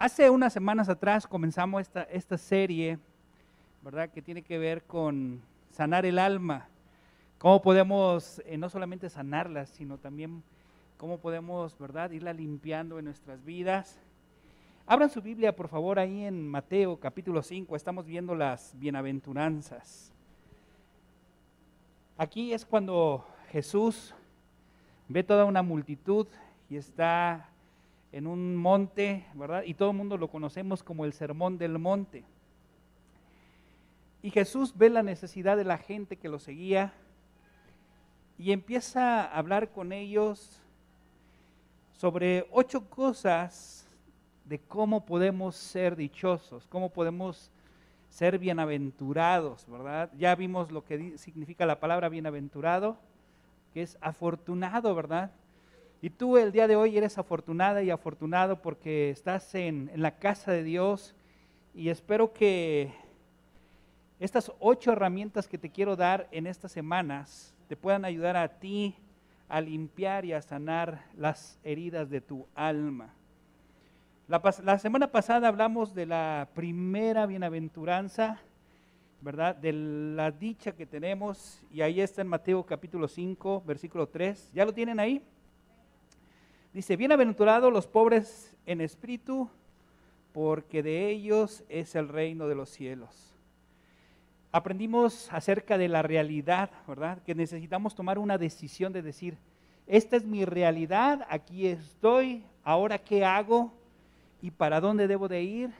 Hace unas semanas atrás comenzamos esta, esta serie, ¿verdad? Que tiene que ver con sanar el alma. Cómo podemos eh, no solamente sanarla, sino también cómo podemos, ¿verdad? Irla limpiando en nuestras vidas. Abran su Biblia, por favor, ahí en Mateo capítulo 5. Estamos viendo las bienaventuranzas. Aquí es cuando Jesús ve toda una multitud y está en un monte, ¿verdad? Y todo el mundo lo conocemos como el sermón del monte. Y Jesús ve la necesidad de la gente que lo seguía y empieza a hablar con ellos sobre ocho cosas de cómo podemos ser dichosos, cómo podemos ser bienaventurados, ¿verdad? Ya vimos lo que significa la palabra bienaventurado, que es afortunado, ¿verdad? Y tú el día de hoy eres afortunada y afortunado porque estás en, la casa de Dios y espero que estas ocho herramientas que te quiero dar en estas semanas te puedan ayudar a ti a limpiar y a sanar las heridas de tu alma. La, semana pasada hablamos de la primera bienaventuranza, ¿verdad? De la dicha que tenemos, y ahí está en Mateo capítulo 5, versículo 3. ¿Ya lo tienen ahí? Dice, bienaventurados los pobres en espíritu, porque de ellos es el reino de los cielos. Aprendimos acerca de la realidad, ¿verdad? Que necesitamos tomar una decisión de decir, esta es mi realidad, aquí estoy, ahora qué hago y para dónde debo de ir,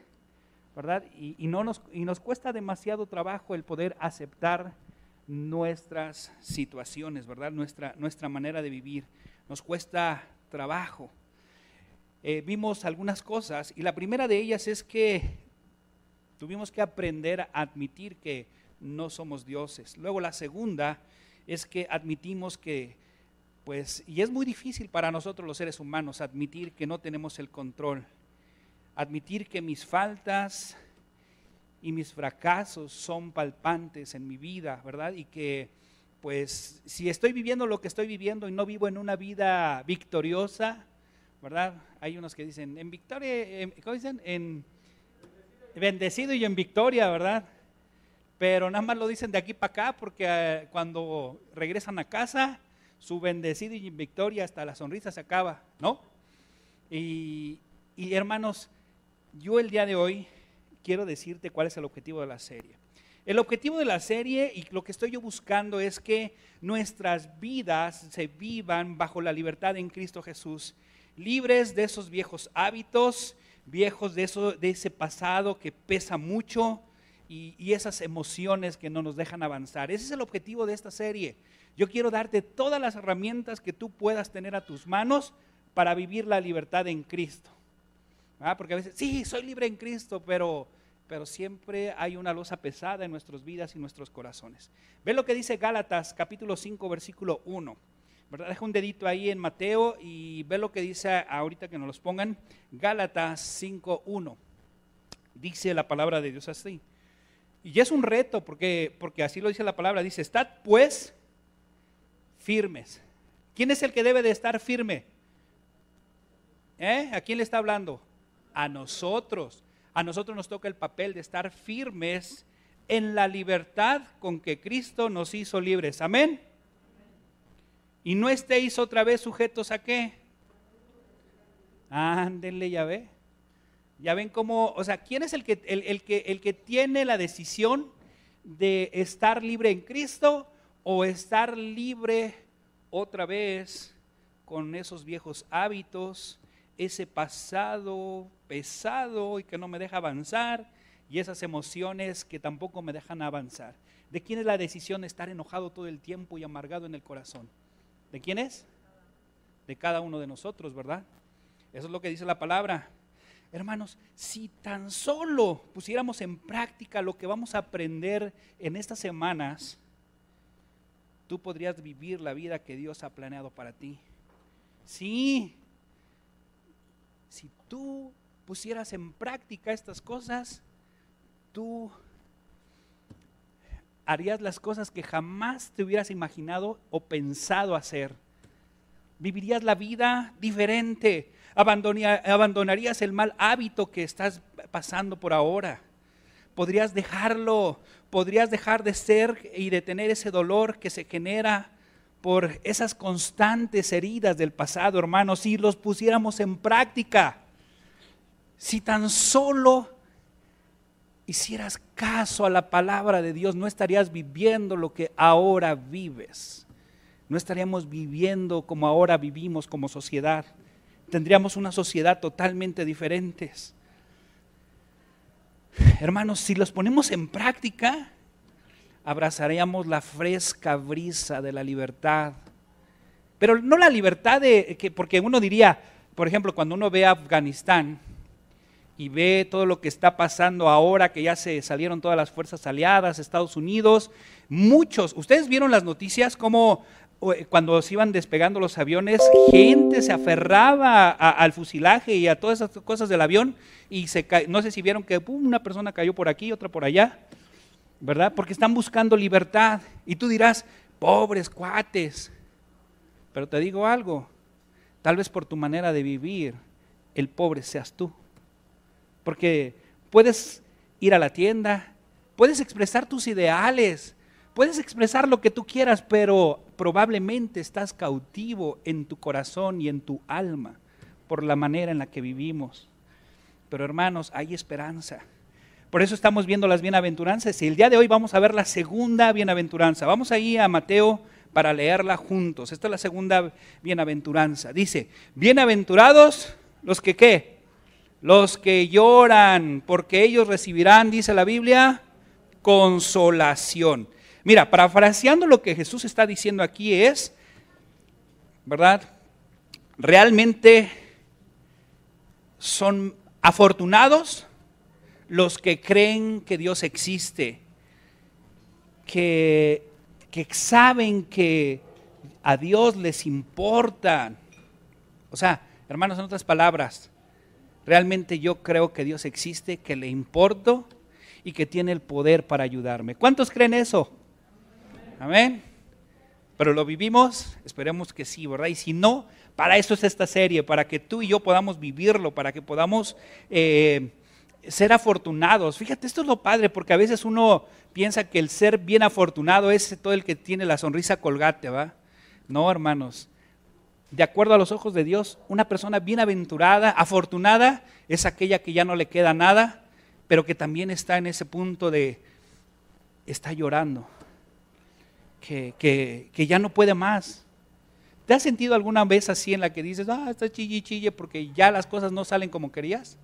¿verdad? Y, no nos, y nos cuesta demasiado trabajo el poder aceptar nuestras situaciones, ¿verdad? Nuestra, nuestra manera de vivir. Nos cuesta trabajo. Eh, vimos algunas cosas y la primera de ellas es que tuvimos que aprender a admitir que no somos dioses. Luego la segunda es que admitimos que, pues, y es muy difícil para nosotros los seres humanos admitir que no tenemos el control, admitir que mis faltas y mis fracasos son palpantes en mi vida, ¿verdad? Y que pues si estoy viviendo lo que estoy viviendo y no vivo en una vida victoriosa, ¿verdad? Hay unos que dicen, en victoria, ¿cómo dicen? En bendecido y en victoria, ¿verdad? Pero nada más lo dicen de aquí para acá porque eh, cuando regresan a casa, su bendecido y en victoria hasta la sonrisa se acaba, ¿no? y hermanos, yo el día de hoy quiero decirte cuál es el objetivo de la serie. El objetivo de la serie y lo que estoy yo buscando es que nuestras vidas se vivan bajo la libertad en Cristo Jesús, libres de esos viejos hábitos, viejos de, eso, de ese pasado que pesa mucho y, y esas emociones que no nos dejan avanzar. Ese es el objetivo de esta serie. Yo quiero darte todas las herramientas que tú puedas tener a tus manos para vivir la libertad en Cristo. ¿Ah? Porque a veces, sí, soy libre en Cristo, pero pero siempre hay una losa pesada en nuestras vidas y nuestros corazones. Ve lo que dice Gálatas capítulo 5 versículo 1. ¿verdad? Deja un dedito ahí en Mateo y ve lo que dice ahorita que nos los pongan. Gálatas 5.1. Dice la palabra de Dios así. Y es un reto porque, porque así lo dice la palabra. Dice, estad pues firmes. ¿Quién es el que debe de estar firme? ¿Eh? ¿A quién le está hablando? A nosotros a nosotros nos toca el papel de estar firmes en la libertad con que Cristo nos hizo libres. Amén. Y no estéis otra vez sujetos a qué. Ándenle, ya ve. Ya ven cómo, o sea, ¿quién es el que, el, que, el que tiene la decisión de estar libre en Cristo o estar libre otra vez con esos viejos hábitos, ese pasado pesado y que no me deja avanzar y esas emociones que tampoco me dejan avanzar. ¿De quién es la decisión de estar enojado todo el tiempo y amargado en el corazón? ¿De quién es? De cada uno de nosotros, ¿verdad? Eso es lo que dice la palabra. Hermanos, si tan solo pusiéramos en práctica lo que vamos a aprender en estas semanas, tú podrías vivir la vida que Dios ha planeado para ti. Sí, si tú pusieras en práctica estas cosas, tú harías las cosas que jamás te hubieras imaginado o pensado hacer. vivirías la vida diferente, abandonarías el mal hábito que estás pasando por ahora. Podrías dejarlo, podrías dejar de ser y de tener ese dolor que se genera por esas constantes heridas del pasado, hermanos, si los pusiéramos en práctica. Si tan solo hicieras caso a la palabra de Dios, no estarías viviendo lo que ahora vives. No estaríamos viviendo como ahora vivimos como sociedad. Tendríamos una sociedad totalmente diferente. Hermanos, si los ponemos en práctica, abrazaríamos la fresca brisa de la libertad. Pero no la libertad de que, porque uno diría, por ejemplo, cuando uno ve a Afganistán y ve todo lo que está pasando ahora, que ya se salieron todas las fuerzas aliadas, Estados Unidos, muchos, ustedes vieron las noticias como eh, cuando se iban despegando los aviones, gente se aferraba al fusilaje y a todas esas cosas del avión y se no sé si vieron que una persona cayó por aquí, otra por allá. ¿Verdad? Porque están buscando libertad. Y tú dirás, pobres cuates. Pero te digo algo, tal vez por tu manera de vivir, el pobre seas tú. Porque puedes ir a la tienda, puedes expresar tus ideales, puedes expresar lo que tú quieras, pero probablemente estás cautivo en tu corazón y en tu alma por la manera en la que vivimos. Pero hermanos, hay esperanza. Por eso estamos viendo las bienaventuranzas y el día de hoy vamos a ver la segunda bienaventuranza. Vamos ahí a Mateo para leerla juntos. Esta es la segunda bienaventuranza. Dice, bienaventurados los que qué? Los que lloran, porque ellos recibirán, dice la Biblia, consolación. Mira, parafraseando lo que Jesús está diciendo aquí es, ¿verdad? Realmente son afortunados los que creen que Dios existe, que, que saben que a Dios les importa. O sea, hermanos, en otras palabras, realmente yo creo que Dios existe, que le importo y que tiene el poder para ayudarme. ¿Cuántos creen eso? Amén. Pero lo vivimos, esperemos que sí, ¿verdad? Y si no, para eso es esta serie, para que tú y yo podamos vivirlo, para que podamos eh, ser afortunados. Fíjate, esto es lo padre, porque a veces uno piensa que el ser bien afortunado es todo el que tiene la sonrisa colgate, ¿va? No, hermanos. De acuerdo a los ojos de Dios, una persona bienaventurada, afortunada, es aquella que ya no le queda nada, pero que también está en ese punto de, está llorando, que, que, ya no puede más. ¿Te has sentido alguna vez así en la que dices, ah, está chille chille porque ya las cosas no salen como querías?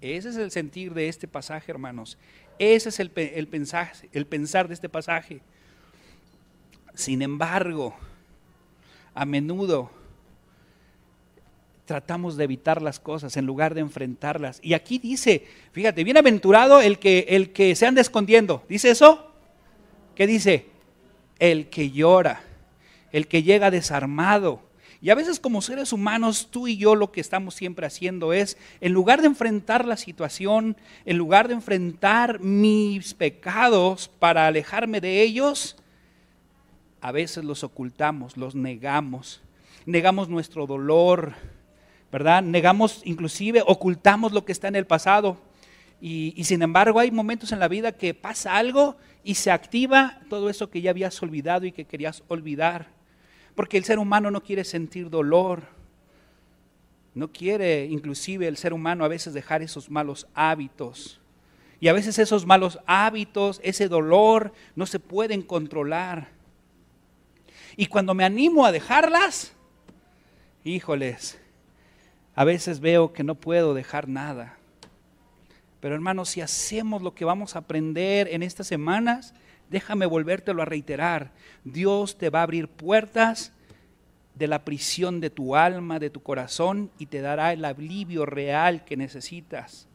Ese es el sentir de este pasaje, hermanos. Ese es el, el, el pensar de este pasaje. Sin embargo, a menudo tratamos de evitar las cosas en lugar de enfrentarlas. Y aquí dice, fíjate, bienaventurado el que, el que se anda escondiendo. ¿Dice eso? ¿Qué dice? El que llora, el que llega desarmado, y a veces como seres humanos, tú y yo lo que estamos siempre haciendo es, en lugar de enfrentar la situación, en lugar de enfrentar mis pecados para alejarme de ellos, a veces los ocultamos, los negamos, negamos nuestro dolor, ¿verdad? Negamos, inclusive ocultamos lo que está en el pasado. Y, y, sin embargo hay momentos en la vida que pasa algo y se activa todo eso que ya habías olvidado y que querías olvidar. Porque el ser humano no quiere sentir dolor. No quiere inclusive el ser humano a veces dejar esos malos hábitos. Y a veces esos malos hábitos, ese dolor, no se pueden controlar. Y cuando me animo a dejarlas, híjoles, a veces veo que no puedo dejar nada. Pero hermanos, si hacemos lo que vamos a aprender en estas semanas, déjame volvértelo a reiterar. Dios te va a abrir puertas de la prisión de tu alma, de tu corazón, y te dará el alivio real que necesitas.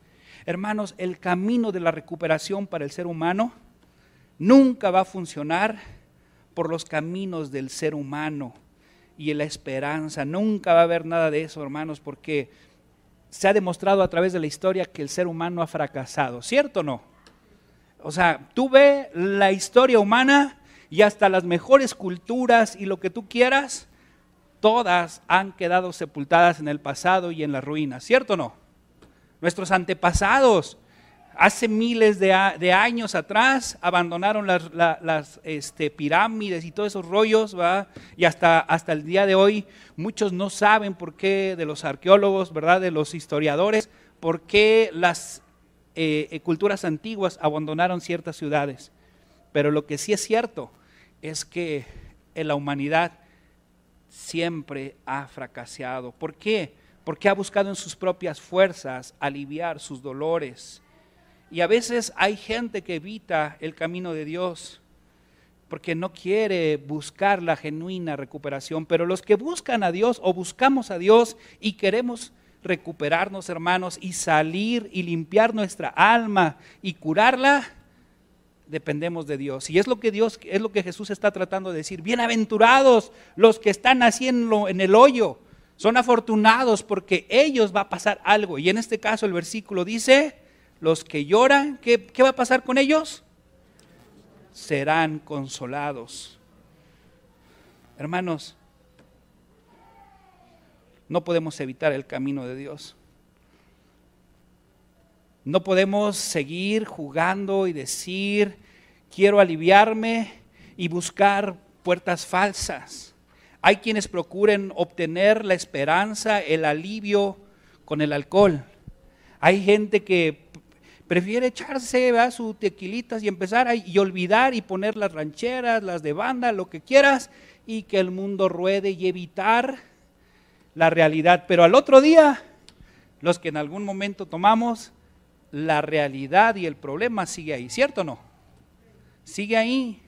Hermanos, el camino de la recuperación para el ser humano nunca va a funcionar por los caminos del ser humano y en la esperanza. Nunca va a haber nada de eso, hermanos, porque se ha demostrado a través de la historia que el ser humano ha fracasado, ¿cierto o no? O sea, tú ves la historia humana y hasta las mejores culturas y lo que tú quieras, todas han quedado sepultadas en el pasado y en la ruina, ¿cierto o no? Nuestros antepasados, hace miles de, años atrás, abandonaron las, este, pirámides y todos esos rollos, ¿va? y hasta, hasta el día de hoy muchos no saben por qué, de los arqueólogos, ¿verdad? de los historiadores, por qué las eh, eh, culturas antiguas abandonaron ciertas ciudades. Pero lo que sí es cierto es que en la humanidad siempre ha fracasado. ¿Por qué? Porque ha buscado en sus propias fuerzas aliviar sus dolores. Y a veces hay gente que evita el camino de Dios porque no quiere buscar la genuina recuperación. Pero los que buscan a Dios o buscamos a Dios y queremos recuperarnos, hermanos, y salir y limpiar nuestra alma y curarla, dependemos de Dios. Y es lo que Dios, es lo que Jesús está tratando de decir. Bienaventurados los que están haciendo en el hoyo. Son afortunados porque ellos va a pasar algo. Y en este caso el versículo dice, los que lloran, ¿qué, qué va a pasar con ellos? Serán consolados. Hermanos, no podemos evitar el camino de Dios. No podemos seguir jugando y decir, quiero aliviarme y buscar puertas falsas. Hay quienes procuren obtener la esperanza, el alivio con el alcohol. Hay gente que prefiere echarse a sus tequilitas y empezar a, y olvidar y poner las rancheras, las de banda, lo que quieras, y que el mundo ruede y evitar la realidad. Pero al otro día, los que en algún momento tomamos, la realidad y el problema sigue ahí, ¿cierto o no? Sigue ahí.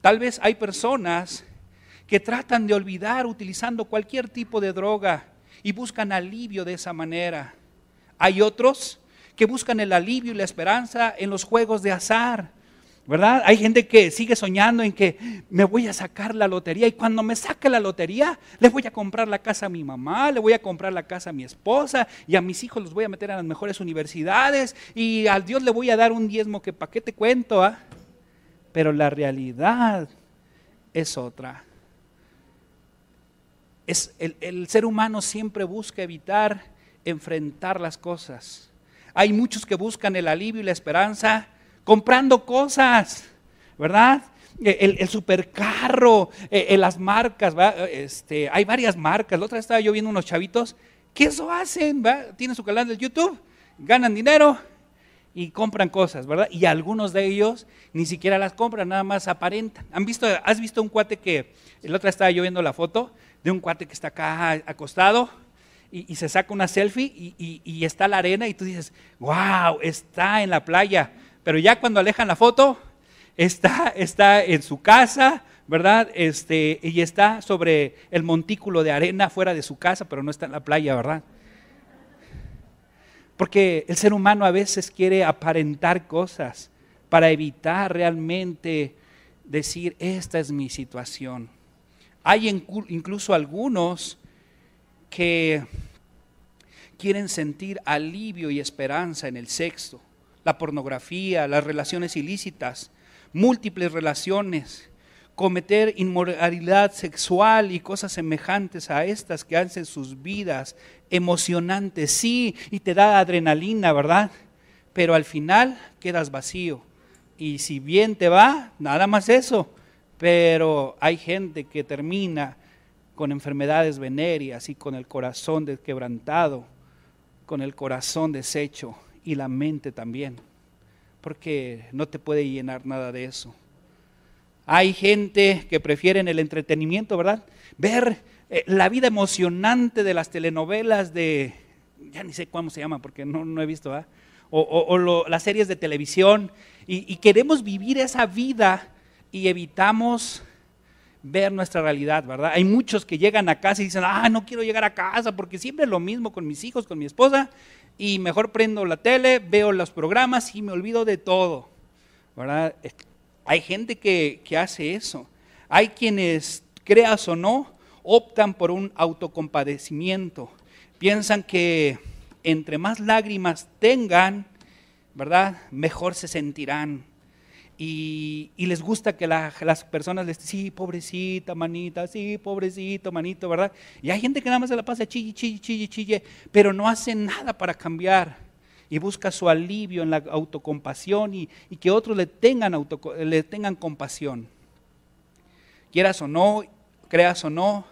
Tal vez hay personas que tratan de olvidar utilizando cualquier tipo de droga y buscan alivio de esa manera. Hay otros que buscan el alivio y la esperanza en los juegos de azar. ¿Verdad? Hay gente que sigue soñando en que me voy a sacar la lotería y cuando me saque la lotería le voy a comprar la casa a mi mamá, le voy a comprar la casa a mi esposa y a mis hijos los voy a meter a las mejores universidades y al Dios le voy a dar un diezmo que para qué te cuento, ¿ah? Pero la realidad es otra. Es, el ser humano siempre busca evitar enfrentar las cosas. Hay muchos que buscan el alivio y la esperanza comprando cosas, ¿verdad? El, el supercarro, eh, eh, las marcas, Este, hay varias marcas. La otra vez estaba yo viendo unos chavitos que eso hacen, ¿va? Tienen su canal de YouTube, ganan dinero y compran cosas, ¿verdad? Y algunos de ellos ni siquiera las compran, nada más aparentan. ¿Han visto, ¿Has visto un cuate que, otra vez estaba yo viendo la foto de un cuate que está acá acostado y, se saca una selfie y, y, está la arena y tú dices, wow, está en la playa pero ya cuando alejan la foto, está, está en su casa, ¿verdad? Este, y está sobre el montículo de arena fuera de su casa, pero no está en la playa, ¿verdad? Porque el ser humano a veces quiere aparentar cosas para evitar realmente decir, esta es mi situación. Hay incluso algunos que quieren sentir alivio y esperanza en el sexo la pornografía, las relaciones ilícitas, múltiples relaciones, cometer inmoralidad sexual y cosas semejantes a estas que hacen sus vidas emocionantes, sí, y te da adrenalina, ¿verdad? Pero al final quedas vacío. Y si bien te va, nada más eso. Pero hay gente que termina con enfermedades venéreas y con el corazón desquebrantado, con el corazón deshecho y la mente también, porque no te puede llenar nada de eso. Hay gente que prefiere en el entretenimiento, ¿verdad? Ver eh, la vida emocionante de las telenovelas de, ya ni sé cómo se llama porque no, he visto, ¿ah? o, las series de televisión, y, queremos vivir esa vida y evitamos ver nuestra realidad, ¿verdad? Hay muchos que llegan a casa y dicen, ah, no quiero llegar a casa porque siempre es lo mismo con mis hijos, con mi esposa, y mejor prendo la tele, veo los programas y me olvido de todo. ¿verdad? Hay gente que, hace eso. Hay quienes, creas o no, optan por un autocompadecimiento. Piensan que entre más lágrimas tengan, ¿verdad? Mejor se sentirán. Y, les gusta que las personas les sí, pobrecita, manita, sí, pobrecito, manito, ¿verdad? Y hay gente que nada más se la pasa chille, chille, chille, chille, pero no hace nada para cambiar y busca su alivio en la autocompasión y, que otros le tengan, le tengan compasión. Quieras o no, creas o no,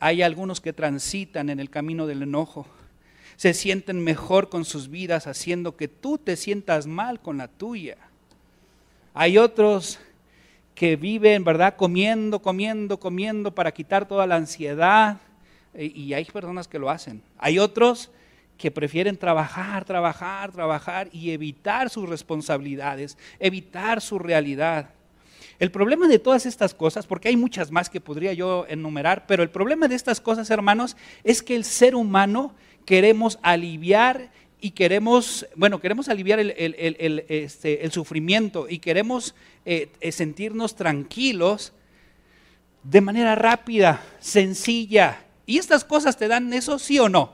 hay algunos que transitan en el camino del enojo. Se sienten mejor con sus vidas haciendo que tú te sientas mal con la tuya. Hay otros que viven, ¿verdad? Comiendo, comiendo, comiendo para quitar toda la ansiedad. Y hay personas que lo hacen. Hay otros que prefieren trabajar, trabajar, trabajar y evitar sus responsabilidades, evitar su realidad. El problema de todas estas cosas, porque hay muchas más que podría yo enumerar, pero el problema de estas cosas, hermanos, es que el ser humano queremos aliviar y queremos, bueno, queremos aliviar el, este, sufrimiento y queremos eh, eh, sentirnos tranquilos de manera rápida, sencilla. ¿Y estas cosas te dan eso, sí o no?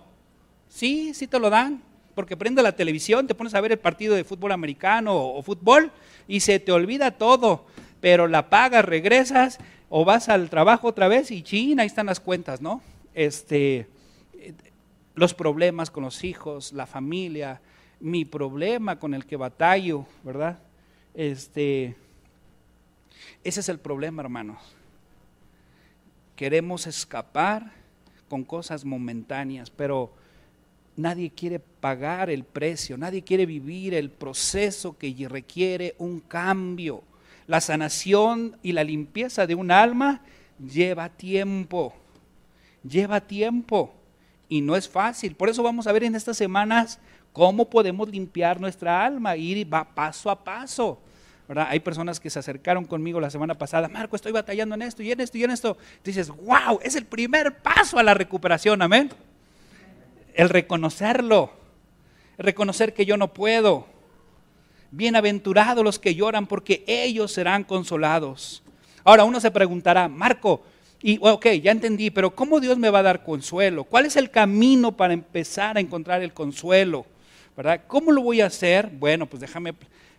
Sí, sí te lo dan, porque prende la televisión, te pones a ver el partido de fútbol americano o, fútbol y se te olvida todo, pero la pagas, regresas o vas al trabajo otra vez y china, ahí están las cuentas, ¿no? Este, los problemas con los hijos, la familia, mi problema con el que batallo, ¿verdad? Este, ese es el problema, hermanos. Queremos escapar con cosas momentáneas, pero nadie quiere pagar el precio, nadie quiere vivir el proceso que requiere un cambio. La sanación y la limpieza de un alma lleva tiempo, lleva tiempo y no es fácil. Por eso vamos a ver en estas semanas cómo podemos limpiar nuestra alma, ir va paso a paso. Hay personas que se acercaron conmigo la semana pasada, Marco, estoy batallando en esto y en esto y en esto. Dices, wow, es el primer paso a la recuperación, amén el reconocerlo, el reconocer que yo no puedo. Bienaventurados los que lloran porque ellos serán consolados. Ahora uno se preguntará, Marco, y ok, ya entendí, pero ¿cómo Dios me va a dar consuelo? ¿Cuál es el camino para empezar a encontrar el consuelo? ¿Verdad? ¿Cómo lo voy a hacer? Bueno, pues déjame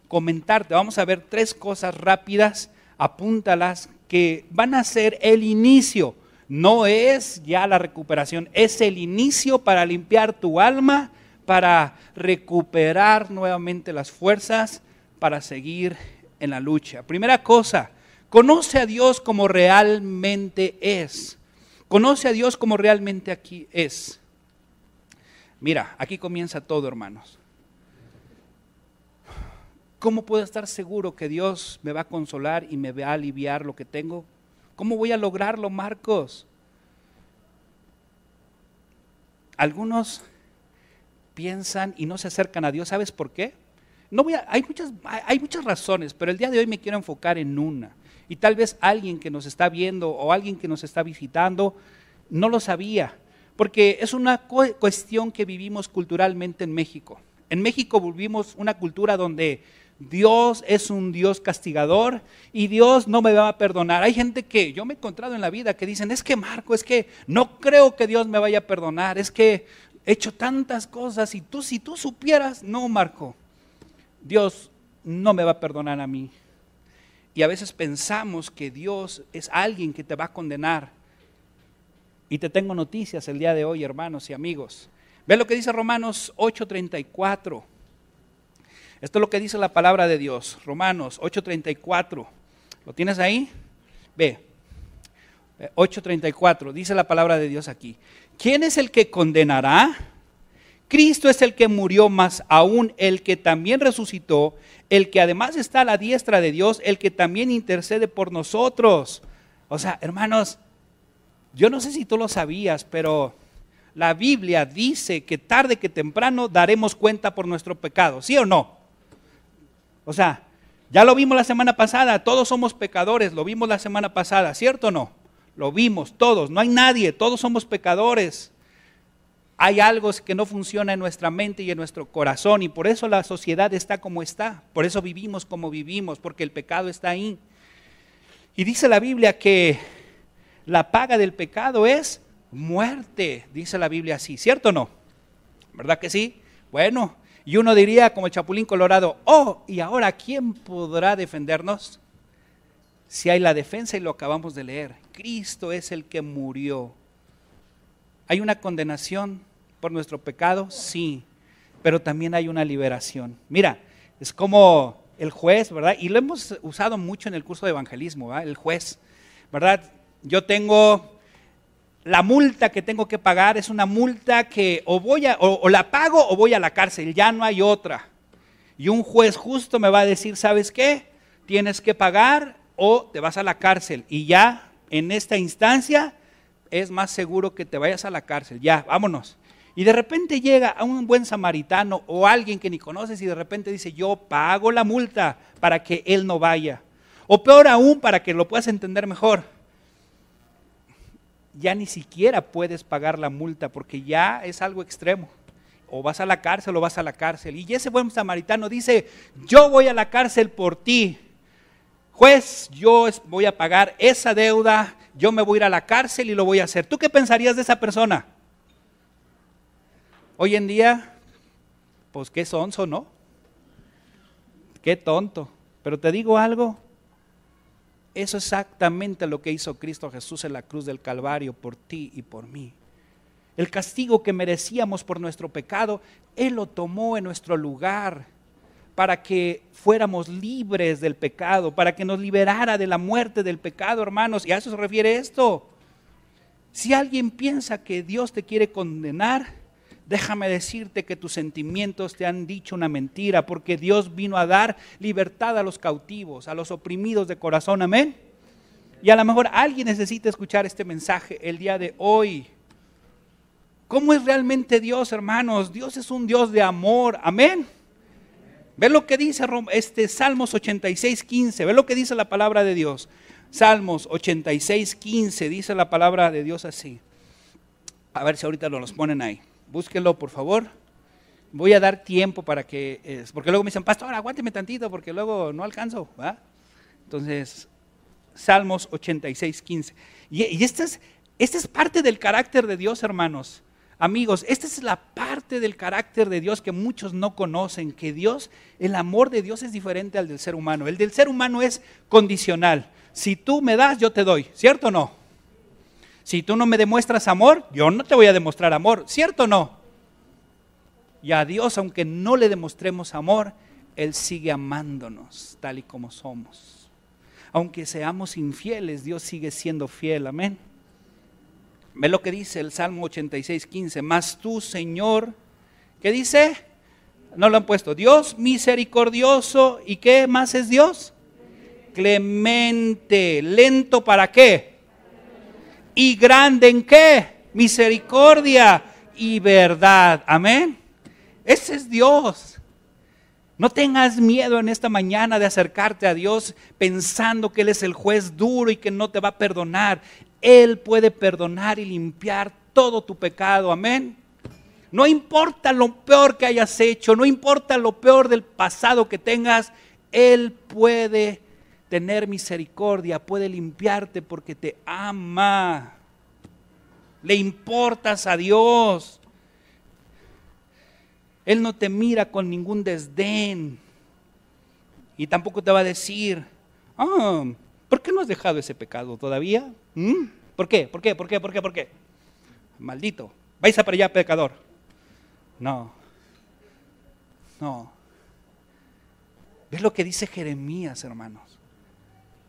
comentarte. Vamos a ver tres cosas rápidas, apúntalas, que van a ser el inicio no es ya la recuperación, es el inicio para limpiar tu alma, para recuperar nuevamente las fuerzas, para seguir en la lucha. Primera cosa, conoce a Dios como realmente es. Conoce a Dios como realmente aquí es. Mira, aquí comienza todo, hermanos. ¿Cómo puedo estar seguro que Dios me va a consolar y me va a aliviar lo que tengo? ¿Cómo voy a lograrlo, Marcos? Algunos piensan y no se acercan a Dios. ¿Sabes por qué? No voy a, hay, muchas, hay muchas razones, pero el día de hoy me quiero enfocar en una. Y tal vez alguien que nos está viendo o alguien que nos está visitando no lo sabía, porque es una cuestión que vivimos culturalmente en México. En México vivimos una cultura donde Dios es un Dios castigador y Dios no me va a perdonar. Hay gente que yo me he encontrado en la vida que dicen, es que Marco, es que no creo que Dios me vaya a perdonar, es que he hecho tantas cosas y tú si tú supieras, no Marco, Dios no me va a perdonar a mí. Y a veces pensamos que Dios es alguien que te va a condenar. Y te tengo noticias el día de hoy, hermanos y amigos. Ve lo que dice Romanos 8:34. Esto es lo que dice la palabra de Dios, Romanos 8:34. ¿Lo tienes ahí? Ve, 8:34, dice la palabra de Dios aquí. ¿Quién es el que condenará? Cristo es el que murió, más aún el que también resucitó, el que además está a la diestra de Dios, el que también intercede por nosotros. O sea, hermanos, yo no sé si tú lo sabías, pero la Biblia dice que tarde que temprano daremos cuenta por nuestro pecado, ¿sí o no? O sea, ya lo vimos la semana pasada, todos somos pecadores, lo vimos la semana pasada, ¿cierto o no? Lo vimos todos, no hay nadie, todos somos pecadores. Hay algo que no funciona en nuestra mente y en nuestro corazón y por eso la sociedad está como está, por eso vivimos como vivimos, porque el pecado está ahí. Y dice la Biblia que la paga del pecado es muerte, dice la Biblia así, ¿cierto o no? ¿Verdad que sí? Bueno, Y uno diría, como el Chapulín Colorado, oh, ¿y ahora quién podrá defendernos? Si hay la defensa y lo acabamos de leer, Cristo es el que murió. ¿Hay una condenación por nuestro pecado? Sí, pero también hay una liberación. Mira, es como el juez, ¿verdad? Y lo hemos usado mucho en el curso de evangelismo, ¿verdad? El juez, ¿verdad? Yo tengo la multa que tengo que pagar es una multa que o voy a, o, la pago o voy a la cárcel, ya no hay otra. Y un juez justo me va a decir, ¿sabes qué? Tienes que pagar o te vas a la cárcel. Y ya en esta instancia es más seguro que te vayas a la cárcel. Ya, vámonos. Y de repente llega a un buen samaritano o alguien que ni conoces y de repente dice, yo pago la multa para que él no vaya. O peor aún, para que lo puedas entender mejor ya ni siquiera puedes pagar la multa porque ya es algo extremo. O vas a la cárcel o vas a la cárcel. Y ese buen samaritano dice, yo voy a la cárcel por ti. Juez, yo voy a pagar esa deuda, yo me voy a ir a la cárcel y lo voy a hacer. ¿Tú qué pensarías de esa persona? Hoy en día, pues qué sonso, ¿no? Qué tonto. Pero te digo algo, eso es exactamente lo que hizo Cristo Jesús en la cruz del Calvario por ti y por mí. El castigo que merecíamos por nuestro pecado, Él lo tomó en nuestro lugar para que fuéramos libres del pecado, para que nos liberara de la muerte del pecado, hermanos. Y a eso se refiere esto. Si alguien piensa que Dios te quiere condenar, déjame decirte que tus sentimientos te han dicho una mentira, porque Dios vino a dar libertad a los cautivos, a los oprimidos de corazón, amén. Y a lo mejor alguien necesita escuchar este mensaje el día de hoy. ¿Cómo es realmente Dios, hermanos? Dios es un Dios de amor, amén. Ve lo que dice este Salmos 86, 15, ve lo que dice la palabra de Dios. Salmos 86, 15, dice la palabra de Dios así. A ver si ahorita lo los ponen ahí búsquenlo por favor. Voy a dar tiempo para que, porque luego me dicen, pastor, aguánteme tantito porque luego no alcanzo. Entonces, Salmos 86, 15. Y, es, esta es parte del carácter de Dios, hermanos. Amigos, esta es la parte del carácter de Dios que muchos no conocen, que Dios, el amor de Dios es diferente al del ser humano. El del ser humano es condicional. Si tú me das, yo te doy, ¿cierto o no? Si tú no me demuestras amor, yo no te voy a demostrar amor, ¿cierto o no? Y a Dios, aunque no le demostremos amor, Él sigue amándonos tal y como somos. Aunque seamos infieles, Dios sigue siendo fiel, amén. Ve lo que dice el Salmo 86, 15. Más tú, Señor, ¿qué dice? No lo han puesto. Dios misericordioso. ¿Y qué más es Dios? Clemente. ¿Lento para qué? Y grande en qué? Misericordia y verdad. Amén. Ese es Dios. No tengas miedo en esta mañana de acercarte a Dios pensando que Él es el juez duro y que no te va a perdonar. Él puede perdonar y limpiar todo tu pecado. Amén. No importa lo peor que hayas hecho, no importa lo peor del pasado que tengas, Él puede tener misericordia, puede limpiarte porque te ama. Le importas a Dios. Él no te mira con ningún desdén. Y tampoco te va a decir, ah, ¿por qué no has dejado ese pecado todavía? ¿Mm? ¿Por qué? ¿Por qué? ¿Por qué? ¿Por qué? ¿Por qué? Maldito. Vais a para allá, pecador. No. No. ¿Ves lo que dice Jeremías, hermanos?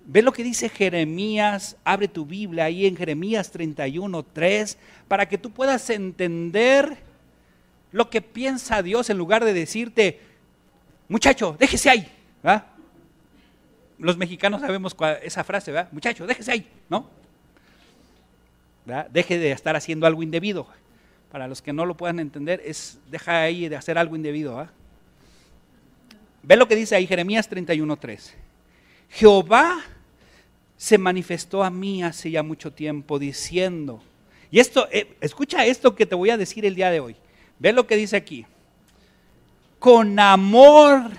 Ve lo que dice Jeremías, abre tu Biblia ahí en Jeremías 31, 3, para que tú puedas entender lo que piensa Dios en lugar de decirte, muchacho, déjese ahí. Los mexicanos sabemos esa frase, ¿verdad? Muchacho, déjese ahí, ¿no? Deje de estar haciendo algo indebido. Para los que no lo puedan entender, es deja ahí de hacer algo indebido. Ve lo que dice ahí Jeremías 31, 3. Jehová se manifestó a mí hace ya mucho tiempo diciendo, y esto, eh, escucha esto que te voy a decir el día de hoy. Ve lo que dice aquí. Con amor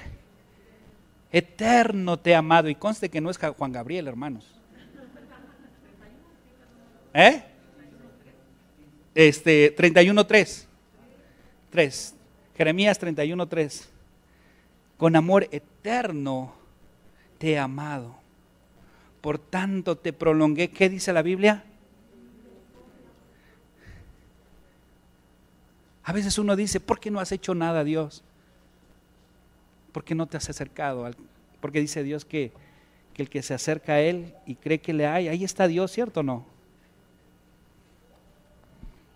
eterno te he amado. Y conste que no es Juan Gabriel, hermanos. ¿Eh? Este, 31.3. 3. Jeremías 31.3. Con amor eterno te he amado. Por tanto te prolongué. ¿Qué dice la Biblia? A veces uno dice, ¿por qué no has hecho nada, Dios? ¿Por qué no te has acercado? Porque dice Dios que, que el que se acerca a Él y cree que le hay, ahí está Dios, ¿cierto o no?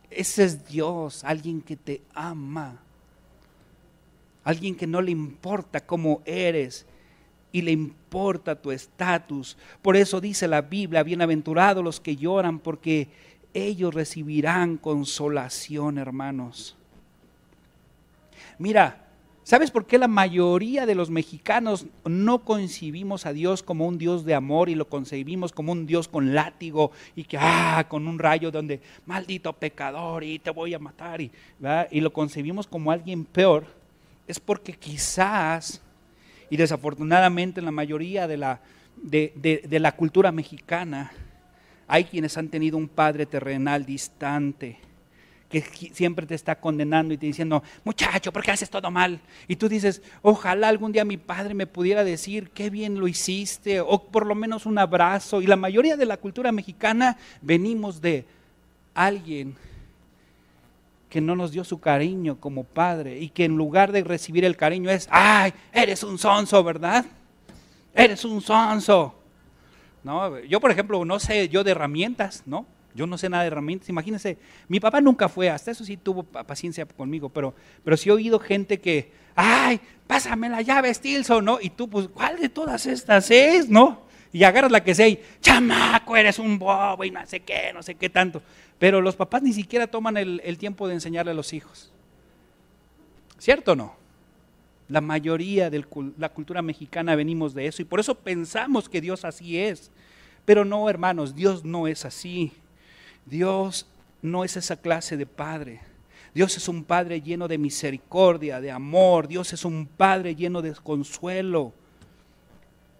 Ese es Dios, alguien que te ama, alguien que no le importa cómo eres y le importa tu estatus. Por eso dice la Biblia, bienaventurados los que lloran, porque ellos recibirán consolación, hermanos. Mira, ¿sabes por qué la mayoría de los mexicanos no concibimos a Dios como un Dios de amor y lo concebimos como un Dios con látigo y que, ah, con un rayo donde, maldito pecador y te voy a matar y, y lo concebimos como alguien peor? Es porque quizás, y desafortunadamente en la mayoría de la, de, de la cultura mexicana, hay quienes han tenido un padre terrenal distante que siempre te está condenando y te diciendo, muchacho, ¿por qué haces todo mal? Y tú dices, ojalá algún día mi padre me pudiera decir, qué bien lo hiciste, o por lo menos un abrazo. Y la mayoría de la cultura mexicana venimos de alguien que no nos dio su cariño como padre y que en lugar de recibir el cariño es, ay, eres un sonso, ¿verdad? Eres un sonso. ¿No? Yo, por ejemplo, no sé yo de herramientas, ¿no? Yo no sé nada de herramientas. Imagínense, mi papá nunca fue, hasta eso sí tuvo paciencia conmigo, pero, pero sí he oído gente que, ay, pásame la llave, Stilson, ¿no? Y tú, pues, ¿cuál de todas estas es, no? Y agarras la que sea y, chamaco, eres un bobo y no sé qué, no sé qué tanto. Pero los papás ni siquiera toman el, tiempo de enseñarle a los hijos. ¿Cierto o no? La mayoría de la cultura mexicana venimos de eso y por eso pensamos que Dios así es. Pero no, hermanos, Dios no es así. Dios no es esa clase de padre. Dios es un padre lleno de misericordia, de amor. Dios es un padre lleno de consuelo.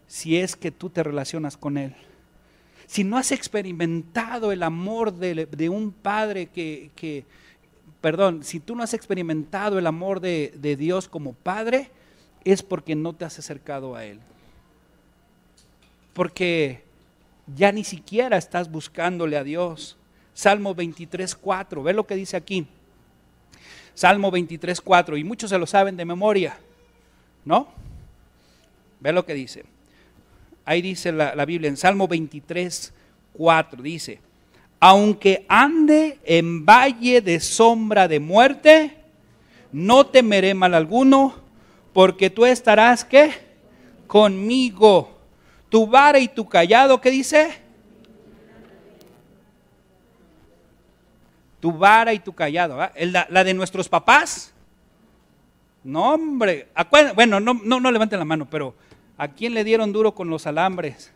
Si es que tú te relacionas con Él. Si no has experimentado el amor de, un padre que, perdón, si tú no has experimentado el amor de, de Dios como padre, es porque no te has acercado a Él. Porque ya ni siquiera estás buscándole a Dios. Salmo 23, 4. Ve lo que dice aquí. Salmo 23, 4. Y muchos se lo saben de memoria. ¿No? Ve lo que dice. Ahí dice la, Biblia en Salmo 23, 4. Dice, aunque ande en valle de sombra de muerte, no temeré mal alguno, porque tú estarás, ¿qué? Conmigo. Tu vara y tu callado, ¿qué dice? tu vara y tu callado. La, de nuestros papás. No, hombre. Bueno, no, no, no levanten la mano, pero ¿a quién le dieron duro con los alambres?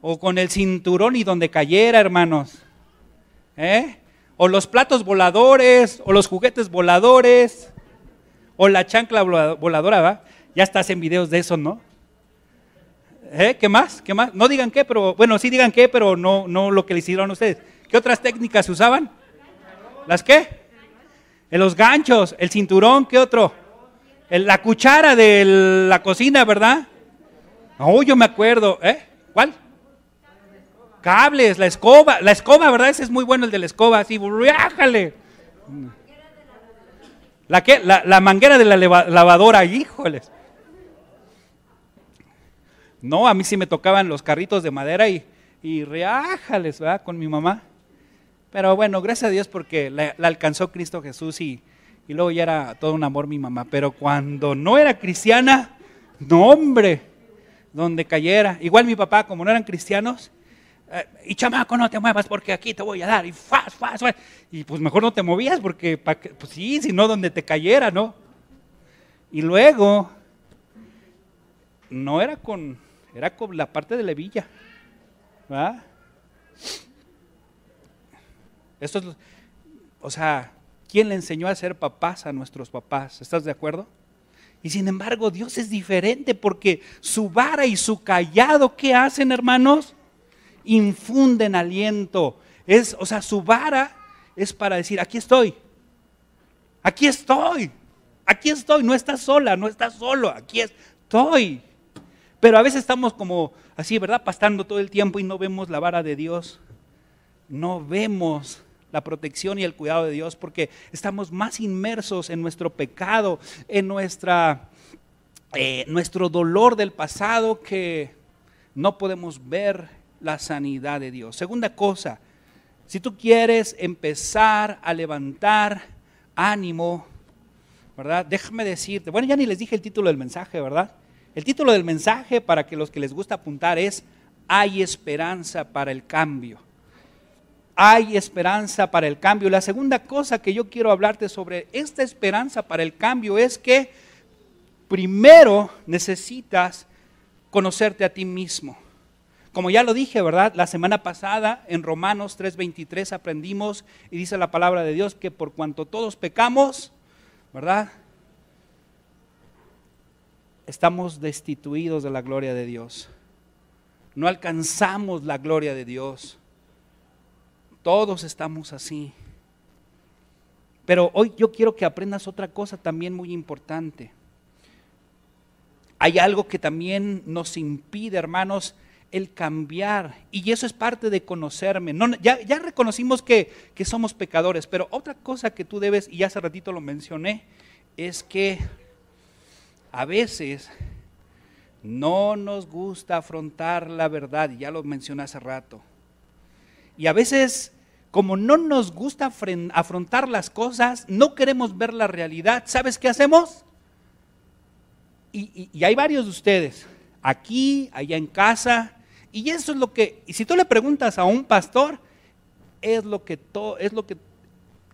O con el cinturón y donde cayera, hermanos. ¿Eh? O los platos voladores, o los juguetes voladores, o la chancla voladora, ¿va? Ya estás en videos de eso, ¿no? ¿Eh? ¿Qué más? ¿Qué más? No digan qué, pero, bueno, sí digan qué, pero no, no lo que le hicieron a ustedes. ¿Qué otras técnicas usaban? ¿Las qué? En los ganchos, el cinturón, ¿qué otro? La cuchara de la cocina, ¿verdad? No, yo me acuerdo, ¿eh? ¿Cuál? Cables, la escoba, la escoba, ¿verdad? Ese es muy bueno el de la escoba, así, ¡riájale! ¿La qué? La, manguera de la lavadora, híjoles. No, a mí sí me tocaban los carritos de madera y, y reájales, ¿verdad? Con mi mamá. Pero bueno, gracias a Dios porque la, alcanzó Cristo Jesús y, y, luego ya era todo un amor mi mamá. Pero cuando no era cristiana, no hombre, donde cayera. Igual mi papá, como no eran cristianos, eh, y chamaco, no te muevas porque aquí te voy a dar. Y faz, faz, faz. Y pues mejor no te movías porque, pues sí, si no, donde te cayera, ¿no? Y luego, no era con, era con la parte de la villa. ¿verdad? Esto es, o sea, ¿quién le enseñó a ser papás a nuestros papás? ¿Estás de acuerdo? Y sin embargo, Dios es diferente porque su vara y su callado, ¿qué hacen, hermanos? Infunden aliento. Es, o sea, su vara es para decir, aquí estoy. Aquí estoy. aquí estoy, no estás sola, no estás solo, aquí estoy. Pero a veces estamos como así, ¿verdad? Pastando todo el tiempo y no vemos la vara de Dios. No vemos la protección y el cuidado de Dios porque estamos más inmersos en nuestro pecado, en nuestra, eh, nuestro dolor del pasado que no podemos ver la sanidad de Dios. Segunda cosa, si tú quieres empezar a levantar ánimo, ¿verdad? Déjame decirte, bueno, ya ni les dije el título del mensaje, ¿verdad? El título del mensaje, para que los que les gusta apuntar, es Hay esperanza para el cambio. Hay esperanza para el cambio. La segunda cosa que yo quiero hablarte sobre esta esperanza para el cambio es que primero necesitas conocerte a ti mismo. Como ya lo dije, ¿verdad? La semana pasada en Romanos 3:23 aprendimos y dice la palabra de Dios que por cuanto todos pecamos, ¿verdad? estamos destituidos de la gloria de Dios. No alcanzamos la gloria de Dios. Todos estamos así. Pero hoy yo quiero que aprendas otra cosa también muy importante. Hay algo que también nos impide, hermanos, el cambiar. Y eso es parte de conocerme. ya, ya, reconocimos que, que somos pecadores, pero otra cosa que tú debes, y hace ratito lo mencioné, es que a veces no nos gusta afrontar la verdad, y ya lo mencioné hace rato. Y a veces, como no nos gusta afrontar las cosas, no queremos ver la realidad, ¿sabes qué hacemos? Y, hay varios de ustedes, aquí, allá en casa, y eso es lo que, y si tú le preguntas a un pastor, es lo que, to, es lo que